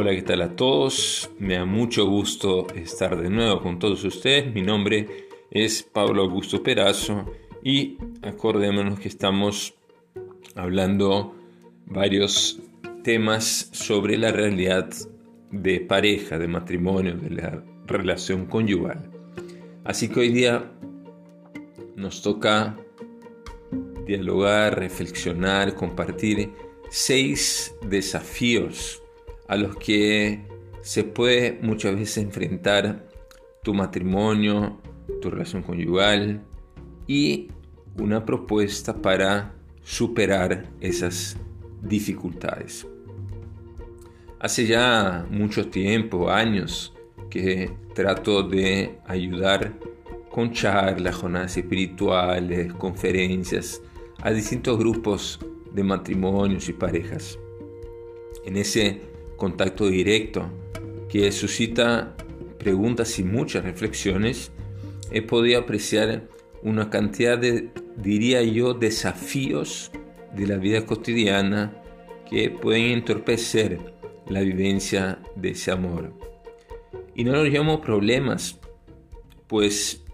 Hola, ¿qué tal a todos? Me da mucho gusto estar de nuevo con todos ustedes. Mi nombre es Pablo Augusto Perazo y acordémonos que estamos hablando varios temas sobre la realidad de pareja, de matrimonio, de la relación conyugal. Así que hoy día nos toca dialogar, reflexionar, compartir seis desafíos a los que se puede muchas veces enfrentar tu matrimonio, tu relación conyugal y una propuesta para superar esas dificultades. Hace ya mucho tiempo, años, que trato de ayudar con charlas, jornadas espirituales, conferencias a distintos grupos de matrimonios y parejas. En ese contacto directo que suscita preguntas y muchas reflexiones, he podido apreciar una cantidad de, diría yo, desafíos de la vida cotidiana que pueden entorpecer la vivencia de ese amor. Y no los llamo problemas, pues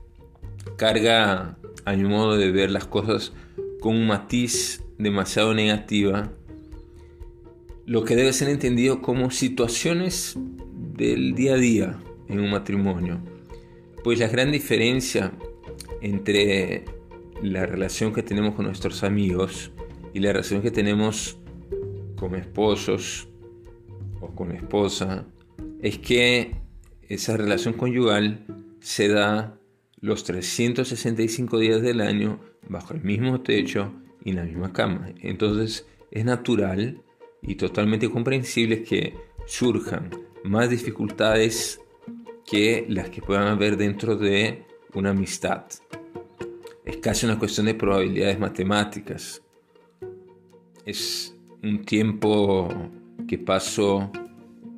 carga a mi modo de ver las cosas con un matiz demasiado negativa, lo que debe ser entendido como situaciones del día a día en un matrimonio. Pues la gran diferencia entre la relación que tenemos con nuestros amigos y la relación que tenemos con esposos o con esposa es que esa relación conyugal se da los 365 días del año bajo el mismo techo y en la misma cama. Entonces es natural y totalmente comprensible que surjan más dificultades que las que puedan haber dentro de una amistad. Es casi una cuestión de probabilidades matemáticas. Es un tiempo que paso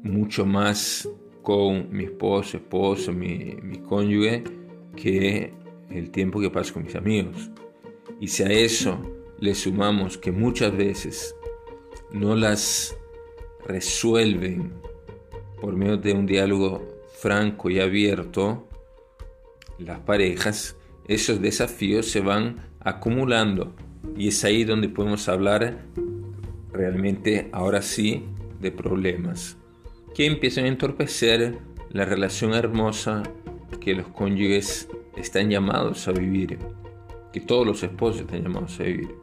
mucho más con mi esposo, esposo, mi, mi cónyuge, que el tiempo que paso con mis amigos. Y si a eso le sumamos que muchas veces no las resuelven por medio de un diálogo franco y abierto, las parejas, esos desafíos se van acumulando y es ahí donde podemos hablar realmente ahora sí de problemas que empiezan a entorpecer la relación hermosa que los cónyuges están llamados a vivir que todos los esposos están llamados a vivir.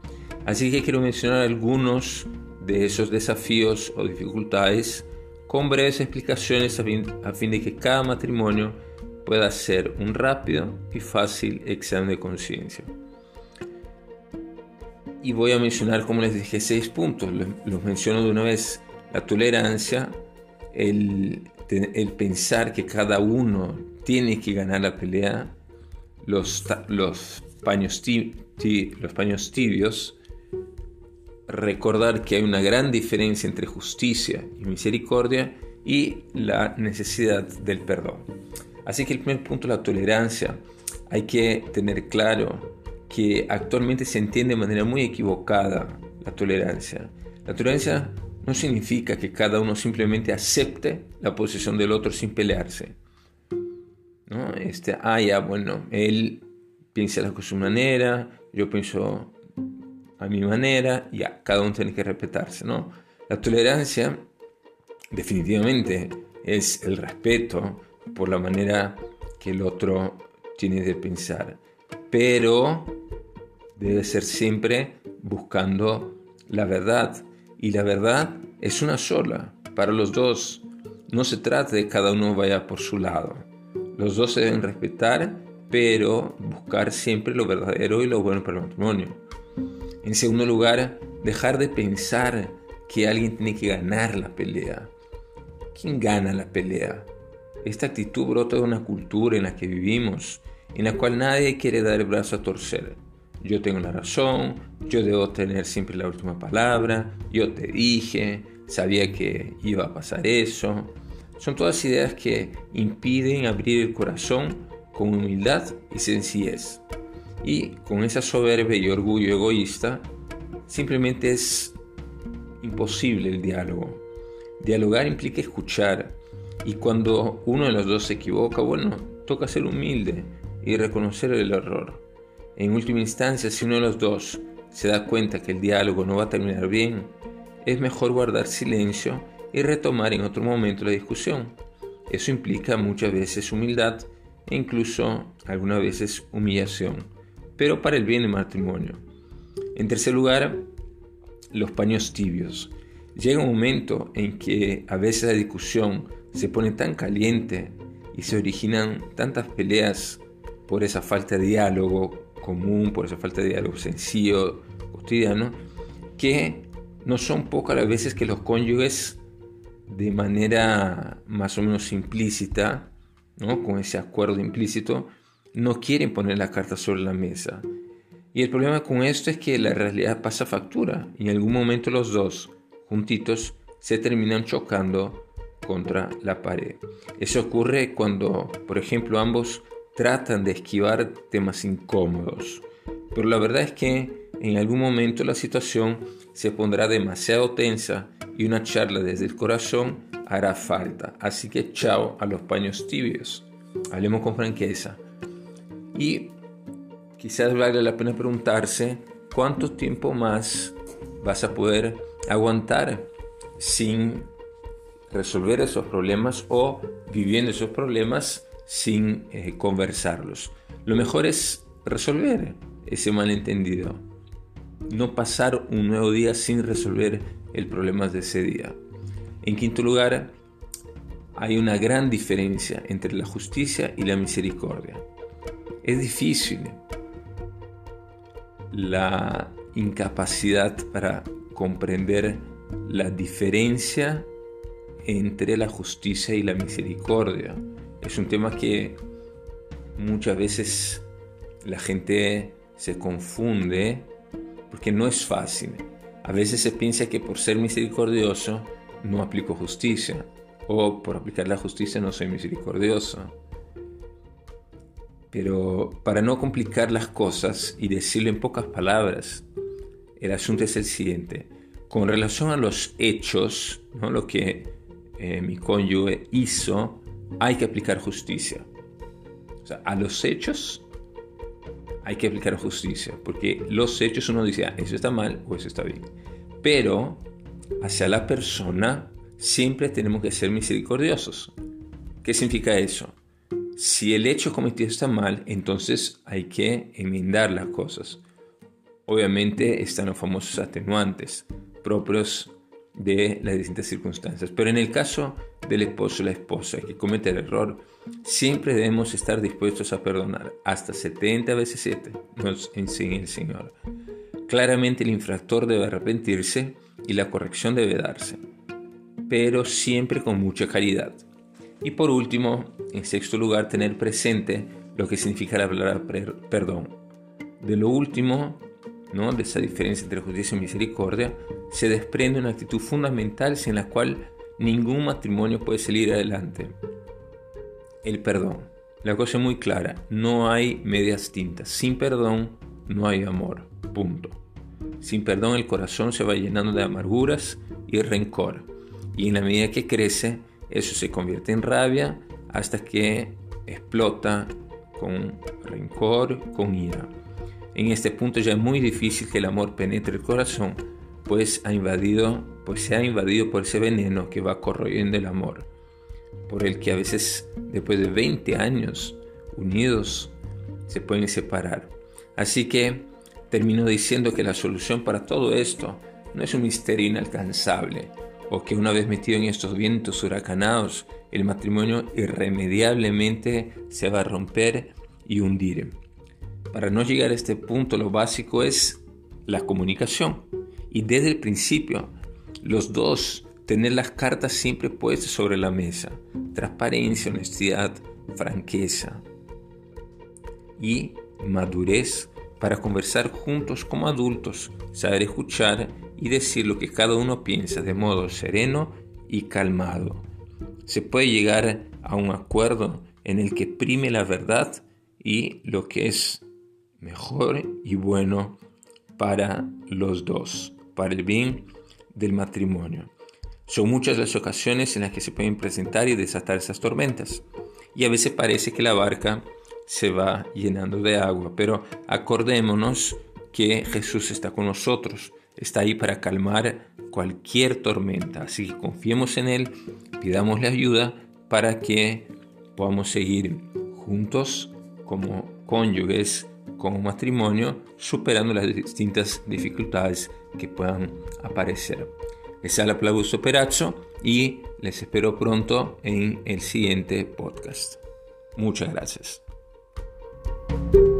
Así que quiero mencionar algunos de esos desafíos o dificultades con breves explicaciones a fin, de que cada matrimonio pueda hacer un rápido y fácil examen de conciencia. Y voy a mencionar, como les dije, seis puntos. Los, menciono de una vez. La tolerancia, el, el pensar que cada uno tiene que ganar la pelea, los, los paños, los paños tibios, recordar que hay una gran diferencia entre justicia y misericordia y la necesidad del perdón. Así que el primer punto, la tolerancia. Hay que tener claro que actualmente se entiende de manera muy equivocada la tolerancia. La tolerancia no significa que cada uno simplemente acepte la posición del otro sin pelearse. ¿No? Este, ah, ya, bueno, él piensa las cosas a su manera, yo pienso a mi manera, y ya, cada uno tiene que respetarse, ¿no? La tolerancia definitivamente es el respeto por la manera que el otro tiene de pensar, pero debe ser siempre buscando la verdad, y la verdad es una sola para los dos. No se trata de que cada uno vaya por su lado. Los dos se deben respetar pero buscar siempre lo verdadero y lo bueno para el matrimonio. En segundo lugar, dejar de pensar que alguien tiene que ganar la pelea. ¿Quién gana la pelea? Esta actitud brota de una cultura en la que vivimos, en la cual nadie quiere dar el brazo a torcer. Yo tengo la razón, yo debo tener siempre la última palabra, yo te dije, sabía que iba a pasar eso. Son todas ideas que impiden abrir el corazón con humildad y sencillez. Y con esa soberbia y orgullo egoísta, simplemente es imposible el diálogo. Dialogar implica escuchar y cuando uno de los dos se equivoca, bueno, toca ser humilde y reconocer el error. En última instancia, si uno de los dos se da cuenta que el diálogo no va a terminar bien, es mejor guardar silencio y retomar en otro momento la discusión. Eso implica muchas veces humildad e incluso algunas veces humillación, pero para el bien del matrimonio. En tercer lugar, los paños tibios. Llega un momento en que a veces la discusión se pone tan caliente y se originan tantas peleas por esa falta de diálogo común, por esa falta de diálogo sencillo, cotidiano, que no son pocas las veces que los cónyuges de manera más o menos implícita, ¿no? con ese acuerdo implícito, no quieren poner la carta sobre la mesa. Y el problema con esto es que la realidad pasa factura y en algún momento los dos juntitos se terminan chocando contra la pared. Eso ocurre cuando, por ejemplo, ambos tratan de esquivar temas incómodos. Pero la verdad es que en algún momento la situación se pondrá demasiado tensa y una charla desde el corazón hará falta. Así que chao a los paños tibios. Hablemos con franqueza. Y quizás valga la pena preguntarse cuánto tiempo más vas a poder aguantar sin resolver esos problemas o viviendo esos problemas sin eh, conversarlos. Lo mejor es resolver ese malentendido. No pasar un nuevo día sin resolver el problema de ese día. En quinto lugar, hay una gran diferencia entre la justicia y la misericordia. Es difícil la incapacidad para comprender la diferencia entre la justicia y la misericordia. Es un tema que muchas veces la gente se confunde porque no es fácil. A veces se piensa que por ser misericordioso no aplico justicia o por aplicar la justicia no soy misericordioso. Pero para no complicar las cosas y decirlo en pocas palabras, el asunto es el siguiente. Con relación a los hechos, ¿no? lo que eh, mi cónyuge hizo, hay que aplicar justicia. O sea, a los hechos hay que aplicar justicia, porque los hechos uno dice, ah, eso está mal o eso está bien. Pero hacia la persona siempre tenemos que ser misericordiosos. ¿Qué significa eso? Si el hecho cometido está mal, entonces hay que enmendar las cosas. Obviamente están los famosos atenuantes propios de las distintas circunstancias. Pero en el caso del esposo o la esposa que comete el error, siempre debemos estar dispuestos a perdonar hasta 70 veces 7, nos enseña el Señor. Claramente el infractor debe arrepentirse y la corrección debe darse, pero siempre con mucha caridad. Y por último, en sexto lugar, tener presente lo que significa la palabra perdón. De lo último, ¿no? de esa diferencia entre justicia y misericordia, se desprende una actitud fundamental sin la cual ningún matrimonio puede salir adelante. El perdón. La cosa es muy clara, no hay medias tintas. Sin perdón no hay amor. Punto. Sin perdón el corazón se va llenando de amarguras y rencor. Y en la medida que crece, eso se convierte en rabia hasta que explota con rencor, con ira. En este punto ya es muy difícil que el amor penetre el corazón, pues, ha invadido, pues se ha invadido por ese veneno que va corroyendo el amor, por el que a veces después de 20 años unidos se pueden separar. Así que termino diciendo que la solución para todo esto no es un misterio inalcanzable, o que una vez metido en estos vientos huracanados, el matrimonio irremediablemente se va a romper y hundir. Para no llegar a este punto, lo básico es la comunicación. Y desde el principio, los dos tener las cartas siempre puestas sobre la mesa. Transparencia, honestidad, franqueza y madurez para conversar juntos como adultos, saber escuchar y decir lo que cada uno piensa de modo sereno y calmado. Se puede llegar a un acuerdo en el que prime la verdad y lo que es mejor y bueno para los dos, para el bien del matrimonio. Son muchas las ocasiones en las que se pueden presentar y desatar esas tormentas. Y a veces parece que la barca se va llenando de agua, pero acordémonos que Jesús está con nosotros, está ahí para calmar cualquier tormenta. Así que confiemos en Él, pidámosle ayuda para que podamos seguir juntos como cónyuges, como matrimonio, superando las distintas dificultades que puedan aparecer. Les habla Plaguso Perazzo y les espero pronto en el siguiente podcast. Muchas gracias. thank you